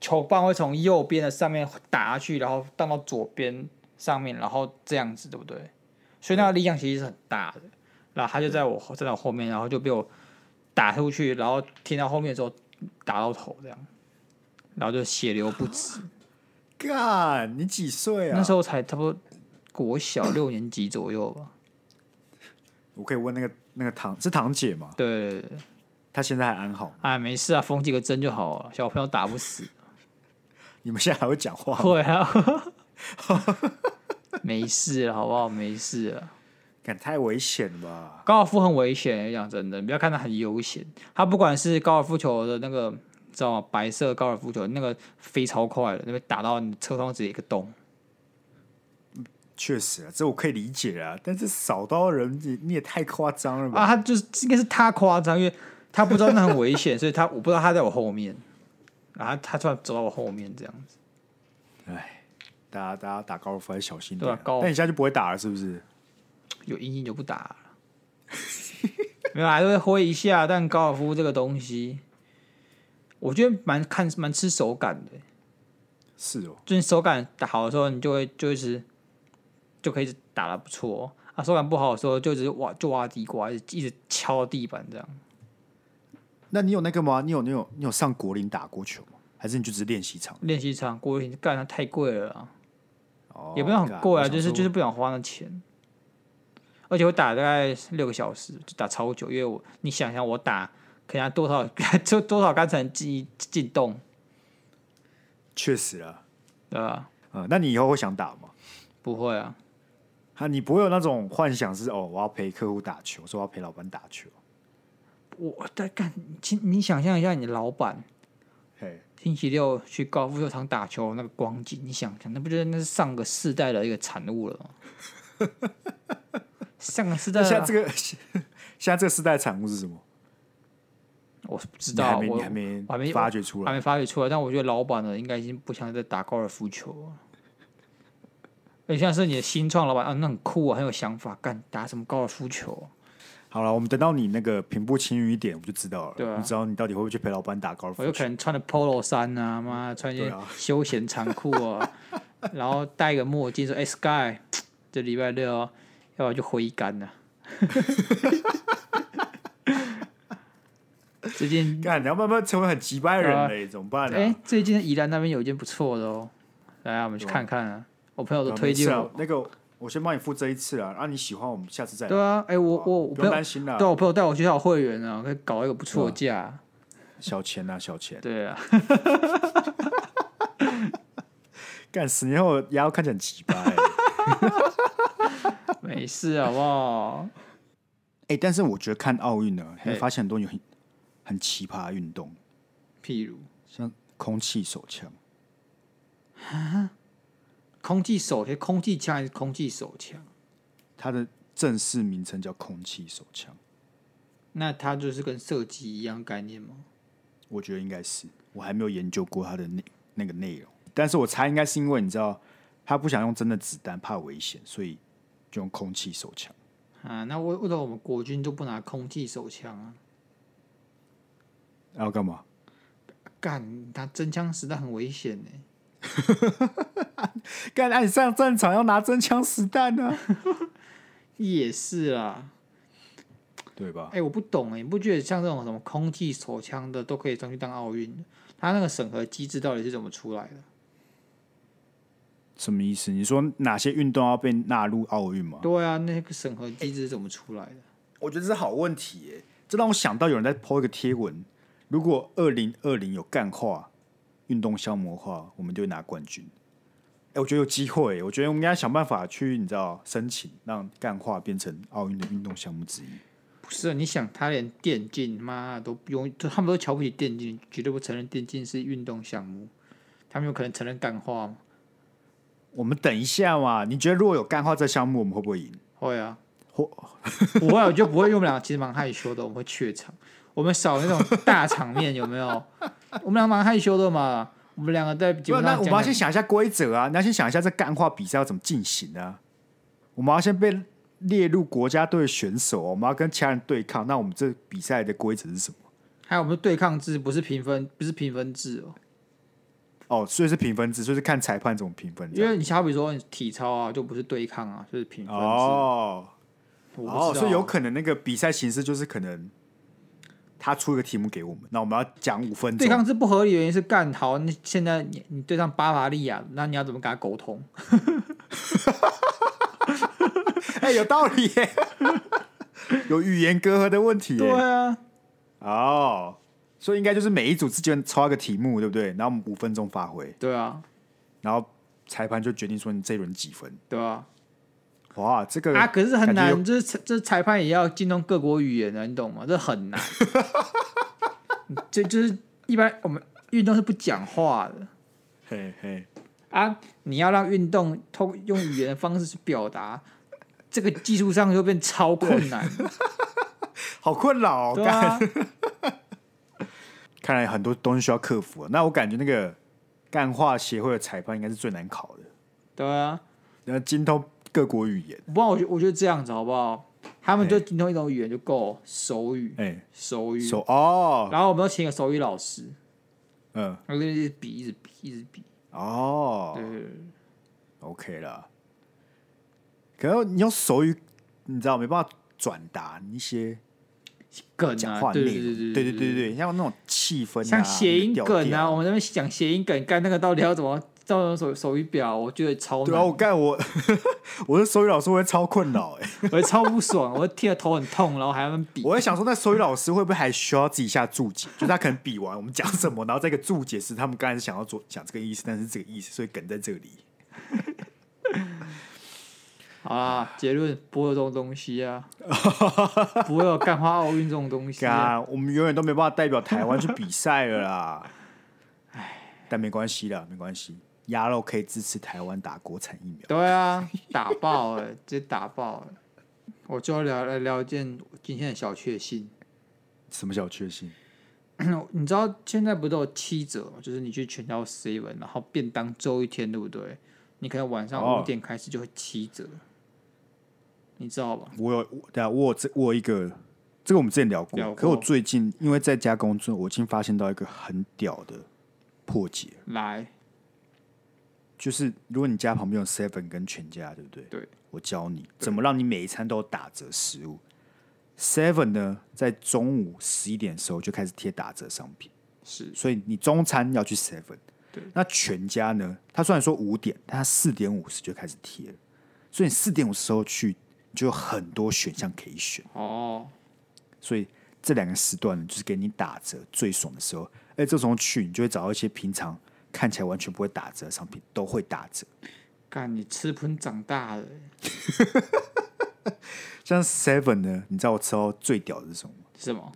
球棒会从右边的上面打下去，然后荡到左边上面，然后这样子，对不对？所以那个力量其实是很大的。然后他就在我站在我后面，然后就被我打出去，然后听到后面的时候打到头这样，然后就血流不止。干，你几岁啊？那时候才差不多国小六年级左右吧。我可以问那个那个堂是堂姐吗？对，对，对，她现在还安好？哎，没事啊，缝几个针就好了。小朋友打不死。[laughs] 你们现在还会讲话？会啊。[laughs] 没事了，好不好？没事了。感太危险了吧？高尔夫很危险，讲真的，你不要看它很悠闲。它不管是高尔夫球的那个。知道吗？白色高尔夫球那个飞超快的，那边打到你车窗直接一个洞。确实啊，这我可以理解啊。但是扫到人，你你也太夸张了吧？啊，他就是应该是他夸张，因为他不知道那很危险，[laughs] 所以他我不知道他在我后面，然后他突然走到我后面这样子。哎，大家大家打高尔夫还是小心点。对啊，高。那你现在就不会打了，是不是？有阴影就不打了。[laughs] 没有，还是会挥一下。但高尔夫这个东西。我觉得蛮看蛮吃手感的，是哦。就是手感打好的时候，你就会就一直就可以打得不错啊。手感不好的时候，就只是挖就挖地瓜，一直一直敲地板这样。那你有那个吗？你有你有你有上果岭打过球吗？还是你就只是练习场？练习场果岭干的太贵了啊，哦，也不用很贵啊，就是就是不想花那钱。而且我打大概六个小时，就打超久，因为我你想想我打。可能多少就 [laughs] 多少杆才能进进洞？确实啊，对啊？嗯，那你以后会想打吗？不会啊，啊，你不会有那种幻想是哦，我要陪客户打球，说我要陪老板打球。我在干，你想象一下，你的老板，星期六去高尔夫球场打球那个光景，你想想，那不就是那是上个世代的一个产物了吗？[laughs] 上个世代，现在这个 [laughs] 现在这个世代产物是什么？我不知道，我还没还没发掘出来，还没发掘出来。但我觉得老板呢，应该已经不想再打高尔夫球了。而且现在是你的新创老板啊，那很酷啊，很有想法，干打什么高尔夫球？好了，我们等到你那个平步青云一点，我就知道了。对啊，你知道你到底会不会去陪老板打高尔夫球？我有可能穿的 Polo 衫啊，妈穿一件休闲长裤啊，啊 [laughs] 然后戴一个墨镜，说：“哎、欸、，Sky，这礼拜六要不要去挥杆呢？” [laughs] 最近，干你要慢慢成为很机掰人嘞，怎么办呢？哎，最近宜兰那边有一间不错的哦，来啊，我们去看看啊。我朋友都推荐我，那个我先帮你付这一次啊，啊你喜欢我们下次再来。对啊，哎我我不用担心啦，对我朋友带我去找会员啊，可以搞一个不错的价。小钱啊，小钱。对啊。[laughs] 干十年后牙要看起来很机掰。没事好不好？哎，但是我觉得看奥运呢，会发现很多有很。很奇葩的运动，譬如像空气手枪。啊？空气手枪？空气枪还是空气手枪？它的正式名称叫空气手枪。那它就是跟射击一样概念吗？我觉得应该是，我还没有研究过它的那那个内容，但是我猜应该是因为你知道，他不想用真的子弹，怕危险，所以就用空气手枪。啊，那为为什么我们国军就不拿空气手枪啊？要干嘛？干，他真枪实弹很危险呢。[laughs] 干，那你上战场要拿真枪实弹呢？也是啦，对吧？哎、欸，我不懂哎，你不觉得像这种什么空气手枪的都可以上去当奥运？他那个审核机制到底是怎么出来的？什么意思？你说哪些运动要被纳入奥运吗？对啊，那个审核机制是怎么出来的？我觉得这是好问题耶，这让我想到有人在 po 一个贴文。如果二零二零有干化运动项目的话，我们就会拿冠军。哎、欸，我觉得有机会。我觉得我们应该想办法去，你知道，申请让干化变成奥运的运动项目之一。不是，啊你想，他连电竞妈都不用，他们都瞧不起电竞，绝对不承认电竞是运动项目。他们有可能承认干化吗？我们等一下嘛。你觉得如果有干化这项目，我们会不会赢？会啊，会不会，[laughs] 我就不会，因为我们两个其实蛮害羞的，我们会怯场，我们少那种大场面，有没有？[laughs] 我们两个蛮害羞的嘛，我们两个在节目上那我们要先想一下规则啊，你要先想一下这干话比赛要怎么进行啊？我们要先被列入国家队选手，我们要跟其他人对抗，那我们这比赛的规则是什么？还有我们对抗制不是评分，不是评分制哦。哦，所以是评分制，所以是看裁判怎么评分。因为你好比说体操啊，就不是对抗啊，就是评分制。哦，哦，所以有可能那个比赛形式就是可能他出一个题目给我们，那我们要讲五分钟。对抗是不合理原因是干好，你现在你你对上巴伐利亚，那你要怎么跟他沟通？[laughs] 哎、欸，有道理耶，[laughs] 有语言隔阂的问题。对啊，哦。所以应该就是每一组之间抽一个题目，对不对？然后我们五分钟发挥。对啊。然后裁判就决定说你这一轮几分。对啊。哇，这个啊，可是很难，就是这裁判也要精通各国语言的，你懂吗？这很难。[laughs] 这就是一般我们运动是不讲话的。嘿嘿。啊，你要让运动通用语言的方式去表达，这个技术上就变超困难。[laughs] 好困扰哦。对啊。[laughs] 看来很多东西需要克服。那我感觉那个干化协会的裁判应该是最难考的。对啊，然后精通各国语言。不然我觉我觉得这样子好不好？他们就精通一种语言就够，手语，哎、手语，手哦。然后我们要请个手语老师，嗯，然后就一直比，一直比，一直比。哦，对，OK 了。可是你用手语，你知道没办法转达一些梗讲、啊、话内，对对对对对对，像那种气氛、啊，像谐音梗啊，我们那边讲谐音梗，干那个到底要怎么？造成手手语表？我觉得超难。对啊，我干我，[laughs] 我的手语老师会超困扰哎，[laughs] 我会超不爽，我会听得头很痛，然后还要比。我在想说，那手语老师会不会还需要自己下注解？就他可能比完我们讲什么，然后这个注解是他们刚才是想要做讲这个意思，但是这个意思，所以梗在这里。[laughs] 好啦，结论不会有这种东西啊，不会有干花奥运这种东西啊。我们永远都没办法代表台湾去比赛了啦。唉，但没关系啦，没关系，鸭肉可以支持台湾打国产疫苗。对啊，打爆了，直接打爆了。我就要聊来聊一件今天的小确幸。什么小确幸？[clears throat] 你知道现在不都有七折吗？就是你去全家 seven，然后便当周一天，对不对？你可能晚上五点开始就会七折。哦你知道吧？我有，对啊，我有这我有一个，这个我们之前聊过。聊过。可我最近因为在家工作，我已经发现到一个很屌的破解。来，就是如果你家旁边有 Seven 跟全家，对不对？对。我教你怎么让你每一餐都有打折食物。Seven 呢，在中午十一点的时候就开始贴打折商品。是。所以你中餐要去 Seven。对。那全家呢？他虽然说五点，但他四点五十就开始贴了。所以你四点五十时候去。就有很多选项可以选哦，所以这两个时段呢就是给你打折最爽的时候。哎，这时候去你就会找到一些平常看起来完全不会打折的商品都会打折。干，你吃喷长大了。[laughs] 像 Seven 呢，你知道我吃到最屌的是什么吗？什么？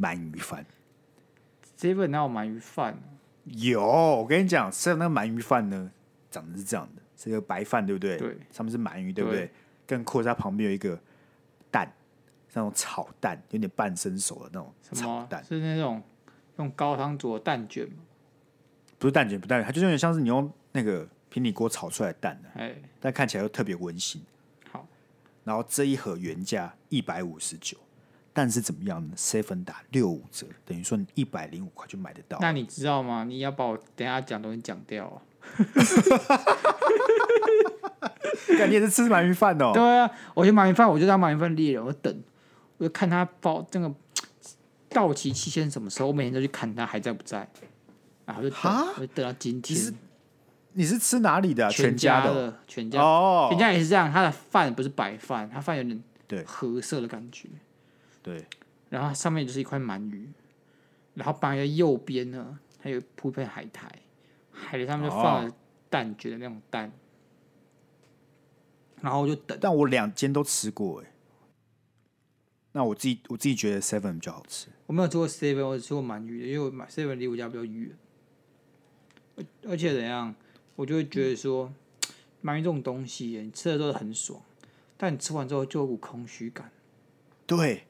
鳗鱼饭。Seven 哪有鳗鱼饭？有，我跟你讲，Seven 那个鳗鱼饭呢，长得是这样的，是一个白饭，对不对？对，上面是鳗鱼，对不对？对更酷，在旁边有一个蛋，那种炒蛋，有点半生熟的那种炒蛋，是那种用高汤煮的蛋卷吗？不是蛋卷，不蛋卷，它就有点像是你用那个平底锅炒出来的蛋，哎，但看起来又特别温馨。好，然后这一盒原价一百五十九，但是怎么样呢？seven 打六五折，等于说你一百零五块就买得到。那你知道吗？你要把我等下讲东西讲掉啊！[laughs] 感觉是吃鳗鱼饭哦。对啊，我觉得鳗鱼饭，我就当鳗鱼饭猎人，我等，我就看他包这个到期期限什么时候，我每天都去看他还在不在，然后就等，我就等到今天。你是你是吃哪里的、啊？全家的，全家哦，全家也是这样，他的饭不是白饭，他饭有点对褐色的感觉，对，然后上面就是一块鳗鱼，然后摆在右边呢，还有铺一片海苔，海苔上面就放了蛋卷的那种蛋。然后我就等，但我两间都吃过哎。那我自己我自己觉得 Seven 比较好吃。我没有吃过 Seven，我只吃过鳗鱼的，因为 Seven 离我家比较远。而且怎样，我就会觉得说，鳗鱼这种东西，你吃的都是很爽，但你吃完之后就有股空虚感。对，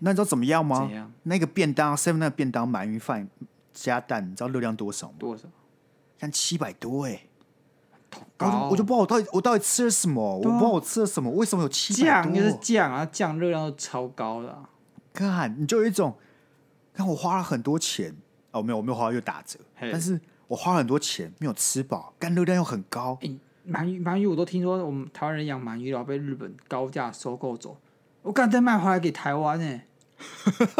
那你知道怎么样吗？怎样？那个便当，seven 那个便当鳗鱼饭加蛋，你知道热量多少吗？多少？像七百多哎。高我就不知道我到底我到底吃了什么，啊、我不知道我吃了什么，为什么有七百多？酱就是酱啊，酱热量都超高的、啊。看，你就有一种，看我花了很多钱哦，没有，我没有花又打折，但是我花了很多钱没有吃饱，但热量又很高。鳗鱼，鳗鱼我都听说我们台湾人养鳗鱼然后被日本高价收购走，我刚再卖回来给台湾呢、欸。[laughs]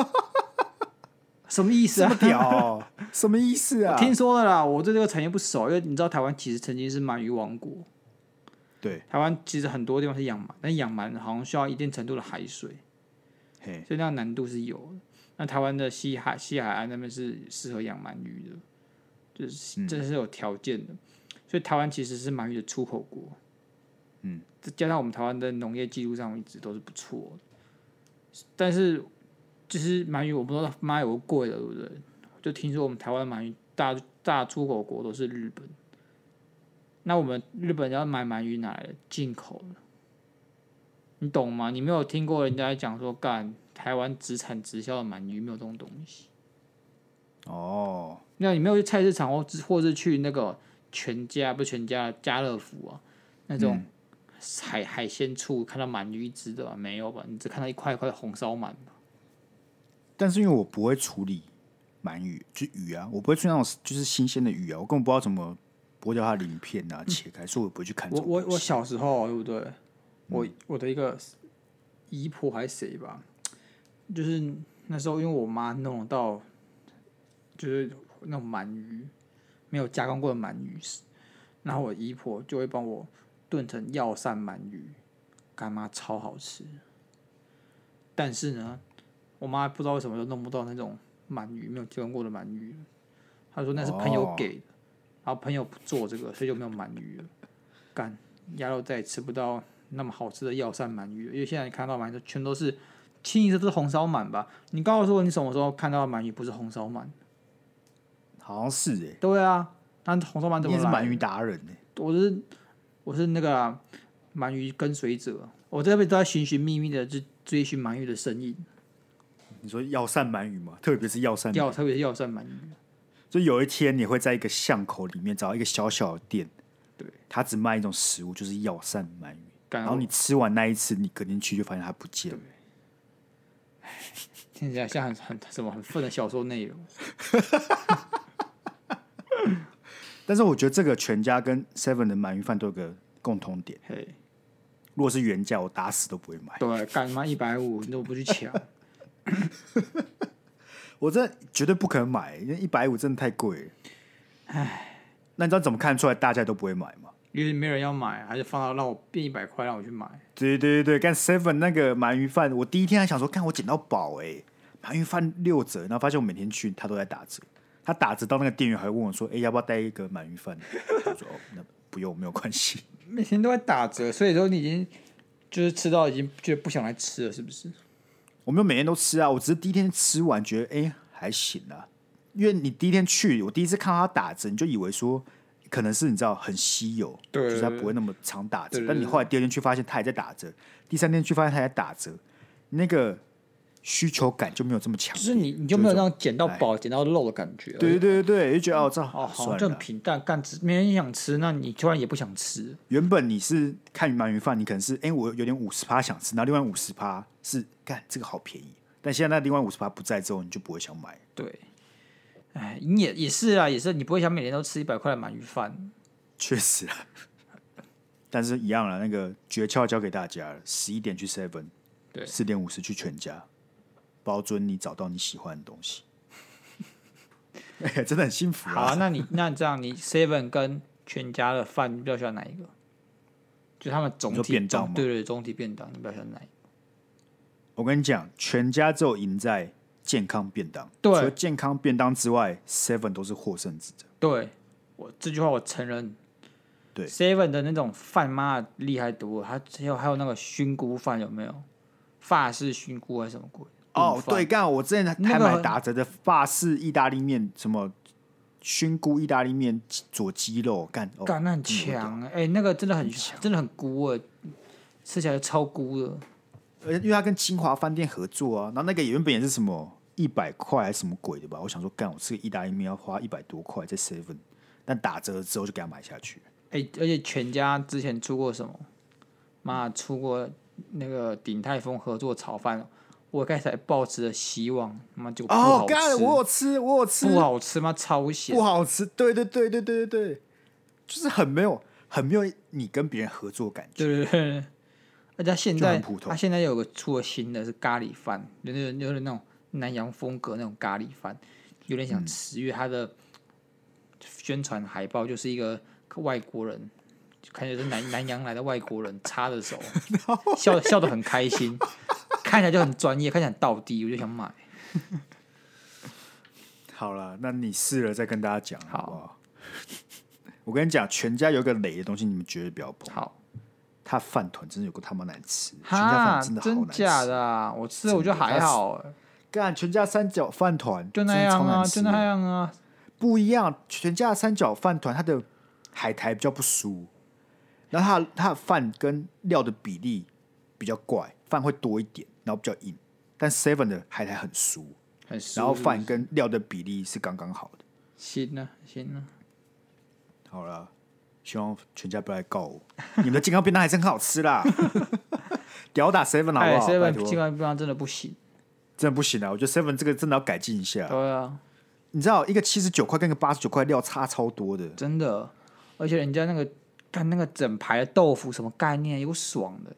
什么意思啊？这么屌哦、什么意思啊？听说了啦，我对这个产业不熟，因为你知道台湾其实曾经是鳗鱼王国。对，台湾其实很多地方是养鳗，但养鳗好像需要一定程度的海水，嘿，所以那个难度是有的。那台湾的西海西海岸那边是适合养鳗鱼的，就是这是有条件的。嗯、所以台湾其实是鳗鱼的出口国。嗯，再加上我们台湾的农业技术上一直都是不错的，但是。就是鳗鱼我不知道妈有个贵的，对不对？就听说我们台湾鳗鱼大大出口国都是日本，那我们日本要买鳗鱼哪来的？进口的，你懂吗？你没有听过人家讲说干台湾直产直销的鳗鱼没有这种东西？哦，那你没有去菜市场或或是去那个全家不是全家家乐福啊那种海、嗯、海鲜处看到鳗鱼一只的吧？没有吧？你只看到一块一块红烧鳗吧？但是因为我不会处理鳗鱼，就鱼啊，我不会去那种就是新鲜的鱼啊，我根本不知道怎么剥掉它鳞片啊，切开，所以我不会去看。我我我小时候对不对？我我的一个姨婆还是谁吧，就是那时候因为我妈弄到，就是那种鳗鱼没有加工过的鳗鱼，然后我姨婆就会帮我炖成药膳鳗鱼，干妈超好吃。但是呢。我妈不知道为什么就弄不到那种鳗鱼，没有加工过的鳗鱼。她说那是朋友给的，然后朋友不做这个，所以就没有鳗鱼了。干鸭肉再也吃不到那么好吃的药膳鳗鱼了，因为现在你看到鳗鱼全都是清一色都是红烧鳗吧？你告诉我你什么时候看到的鳗鱼不是红烧鳗？好像是哎、欸。对啊，那红烧鳗怎么来？你是鳗鱼达人呢、欸？我是我是那个、啊、鳗鱼跟随者，我这边都在寻寻觅觅的去追寻鳗鱼的身影。你说药膳鳗鱼吗？特别是药膳，药特别是药膳鳗鱼。就有一天你会在一个巷口里面找到一个小小的店，对，他只卖一种食物，就是药膳鳗鱼。然后你吃完那一次，你隔天去就发现它不见了。[laughs] 听起来像很很什么很愤的小说内容。[laughs] 但是我觉得这个全家跟 Seven 的鳗鱼饭都有个共同点。嘿，如果是原价，我打死都不会买。对，干嘛一百五，你都不去抢。[laughs] 我这绝对不可能买，因为一百五真的太贵了。唉，那你知道怎么看出来大家都不会买吗？因为没人要买，还是放到让我变一百块让我去买？对对对对，干 seven 那个鳗鱼饭，我第一天还想说，看我捡到宝哎、欸，鳗鱼饭六折，然后发现我每天去他都在打折，他打折到那个店员还问我说，哎、欸，要不要带一个鳗鱼饭？我说哦，那不用，没有关系。[laughs] 每天都在打折，所以说你已经就是吃到已经觉得不想来吃了，是不是？我没有每天都吃啊，我只是第一天吃完觉得哎、欸、还行啊，因为你第一天去，我第一次看到它打折，你就以为说可能是你知道很稀有，对，就是它不会那么常打折。但你后来第二天去发现它还在打折，第三天去发现它还在打折，那个需求感就没有这么强。就是你你就没有那种捡到宝、捡到肉的感觉。对对对对，就觉得哦这哦好像很平淡，干吃没人想吃，那你突然也不想吃。原本你是看鳗鱼饭，你可能是哎、欸、我有点五十趴想吃，然后另外五十趴。是干这个好便宜，但现在那另外五十趴不在之后，你就不会想买。对，哎，你也也是啊，也是你不会想每天都吃一百块的鳗鱼饭。确实啊，[laughs] 但是一样了，那个诀窍教给大家了：十一点去 Seven，对，四点五十去全家，保准你找到你喜欢的东西。[laughs] 哎呀，真的很幸福啊！好啊，那你那你这样，你 Seven 跟全家的饭，你比较喜欢哪一个？就他们总体便当，对，对对，总体便当，你比较喜欢哪一个？我跟你讲，全家只有赢在健康便当。对，除了健康便当之外，Seven 都是获胜之者。对，我这句话我承认。对，Seven 的那种饭妈厉害多了，还有还有那个熏菇饭有没有？法式熏菇还是什么鬼？哦，对，刚好我之前还买打折的法式意大利面，什么熏菇意大利面佐鸡肉，干干、哦、那很强哎、欸，那个真的很强，真的很菇哎。吃起来超菇的。而且因为他跟清华饭店合作啊，然后那个原本也是什么一百块还是什么鬼的吧？我想说，干我吃个意大利面要花一百多块在 seven，但打折之后就给他买下去。哎、欸，而且全家之前出过什么？妈出过那个鼎泰丰合作炒饭，我开始还抱持着希望，妈就不好吃。哦，我有吃，我有吃，不好吃吗？超咸，不好吃。对对对对对对对，就是很没有，很没有你跟别人合作感觉。对对对。而且现在，他现在有个出了新的是咖喱饭，有点有点那种南洋风格那种咖喱饭，有点想吃。因为他的宣传海报就是一个外国人，看起来是南南洋来的外国人插着手，[laughs] 笑笑得很开心，看起来就很专业，看起来很道地，我就想买。[laughs] 好了，那你试了再跟大家讲好不好？好，[laughs] 我跟你讲，全家有个雷的东西，你们绝对不要碰。好。他饭团真的有个他妈难吃，全家饭真的好难吃。真假的啊？我吃了我觉得还好。干全家三角饭团就那样啊，就那样啊。不一样，全家三角饭团它的海苔比较不酥，然后它它的饭跟料的比例比较怪，饭会多一点，然后比较硬。但 Seven 的海苔很酥，很酥，然后饭跟料的比例是刚刚好的。行了，行了，好了。希望全家不要来告我。[laughs] 你们的健康便当还真很好吃啦，[laughs] 屌打 seven 好不好？seven 健康便当真的不行，真的不行啊！我觉得 seven 这个真的要改进一下。对啊，你知道一个七十九块跟一个八十九块料差超多的，真的。而且人家那个干那个整排的豆腐什么概念，有爽的。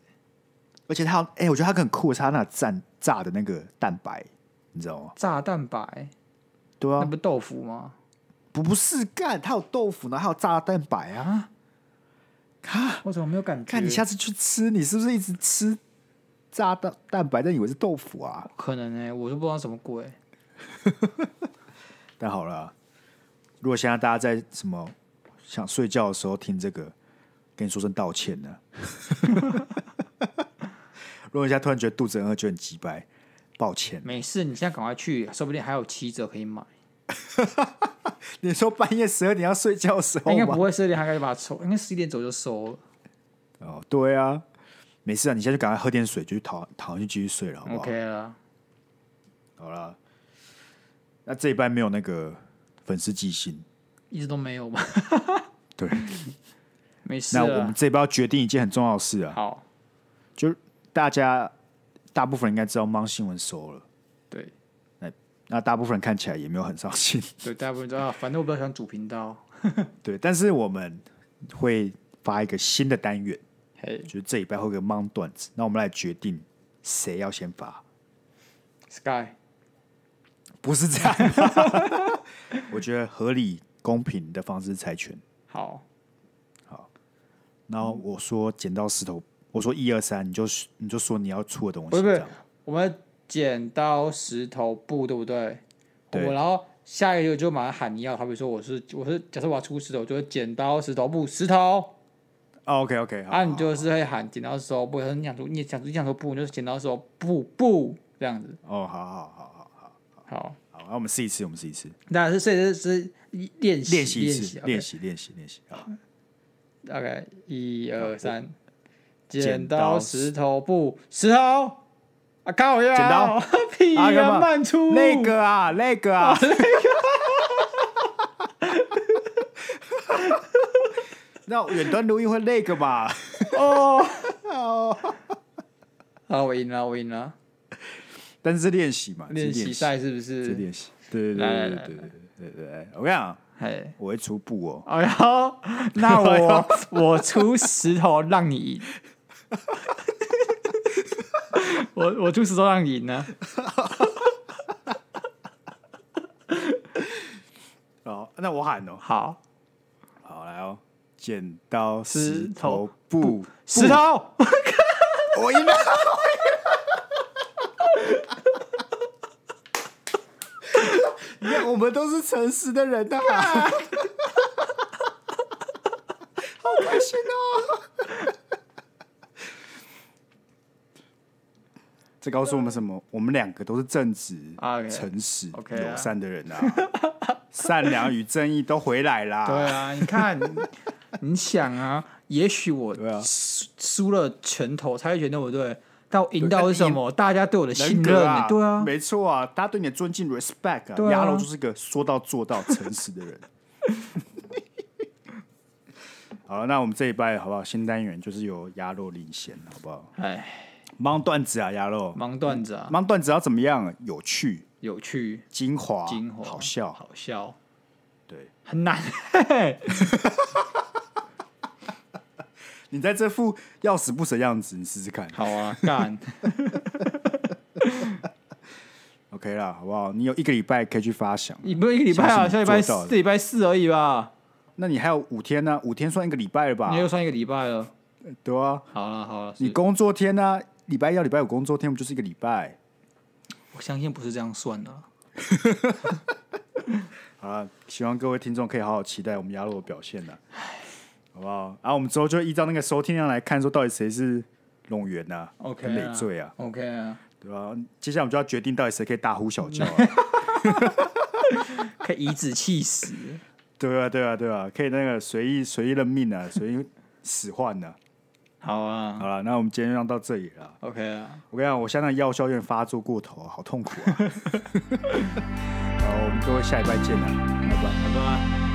而且他哎、欸，我觉得它很酷，是他那炸炸的那个蛋白，你知道吗？炸蛋白，对啊，那不豆腐吗？不是干，它有豆腐呢，还有炸蛋白啊！啊，我怎么没有感觉？看你下次去吃，你是不是一直吃炸蛋蛋白，但以为是豆腐啊？可能呢、欸，我就不知道什么鬼。[laughs] 但好了，如果现在大家在什么想睡觉的时候听这个，跟你说声道歉呢。[laughs] 如果你现在突然觉得肚子很饿，就很急掰，抱歉。没事，你现在赶快去，说不定还有七折可以买。[laughs] 你说半夜十二点要睡觉的时候，应该不会十二点还可以把它抽，应该十一点走就收了。哦，对啊，没事啊，你现在就赶快喝点水，就去躺躺下去继续睡了，好不好？OK 了，好了。那这一班没有那个粉丝寄信，一直都没有吧？对，[laughs] 没事。那我们这一班要决定一件很重要的事啊。好，就大家大部分人应该知道 MON 新闻收了。对。那大部分人看起来也没有很伤心。对，[laughs] 大部分知道，反正我比较想主频道。[laughs] 对，但是我们会发一个新的单元，嘿，就是这礼拜会有个 MON 段子，那我们来决定谁要先发。Sky，不是这样。[laughs] 我觉得合理公平的方式猜拳。好，好。然后我说剪刀石头，我说一二三，你就你就说你要出的东西。不是，不是，我们。剪刀石头布，对不对？对。我然后下一个就马上喊你要，好比说我是我是假设我要出石头，就是剪刀石头布石头。OK OK，好。啊，你就是会喊剪刀石头布，你想出你想出你想说布，你就是剪刀石头布布这样子。哦，好好好好好好好，那我们试一次，我们试一次。那是是是练习练习一次，练习练习练习。好，OK，一二三，剪刀石头布石头。啊！靠呀！剪刀，[laughs] 屁啊！慢出那个啊，那个啊，[laughs] 那个。[laughs] 那远端录音会那个吧？哦哦，好，我赢了，我赢了。但是练习嘛，练习赛是不是？是练习。对对对对对对对对。我跟你讲，嘿，我会出布哦。哎呦，那我我出石头让你赢。[laughs] 我我就是说让你赢呢。[laughs] 好，那我喊哦。好，好来哦，剪刀石头布，石头。[laughs] 我赢了。你看，我们都是诚实的人呐。好开心哦。这告诉我们什么？我们两个都是正直、诚实、友善的人啊！[laughs] 善良与正义都回来啦！对啊，你看，[laughs] 你想啊，也许我输输了拳头才会觉得对不对？但我赢到是什么？大家对我的信任，啊对啊，没错啊，大家对你的尊敬，respect 啊。鸭肉就是个说到做到、诚实的人。[laughs] 好了，那我们这一拜好不好？新单元就是由鸭肉领衔，好不好？哎，忙段子啊，鸭肉，忙段子啊，忙段子要怎么样？有趣，有趣，精华，精华，好笑，好笑。对，很难。[laughs] 你在这副要死不死的样子，你试试看。好啊，干。[laughs] OK 啦，好不好？你有一个礼拜可以去发想。你不用一个礼拜啊，下礼拜四，礼拜四而已吧？那你还有五天呢、啊？五天算一个礼拜了吧？你又算一个礼拜了。对啊。好了好了，你工作天呢、啊？礼拜一到礼拜五工作天，不就是一个礼拜？我相信不是这样算的。[laughs] 好了，希望各位听众可以好好期待我们鸭肉的表现呢。好不好？然、啊、后我们之后就依照那个收听量来看，说到底谁是龙源呐？OK，累赘啊？OK 啊？对吧、啊？接下来我们就要决定到底谁可以大呼小叫、啊，[laughs] 可以以子气死。对啊，对啊，对啊，可以那个随意随意任命啊，随意使唤呢。好啊，好了，那我们今天就到这里了。OK 啊，我跟你讲，我现在药效有点发作过头，好痛苦啊。[laughs] 好，我们各位下一拜见了，拜拜，拜拜。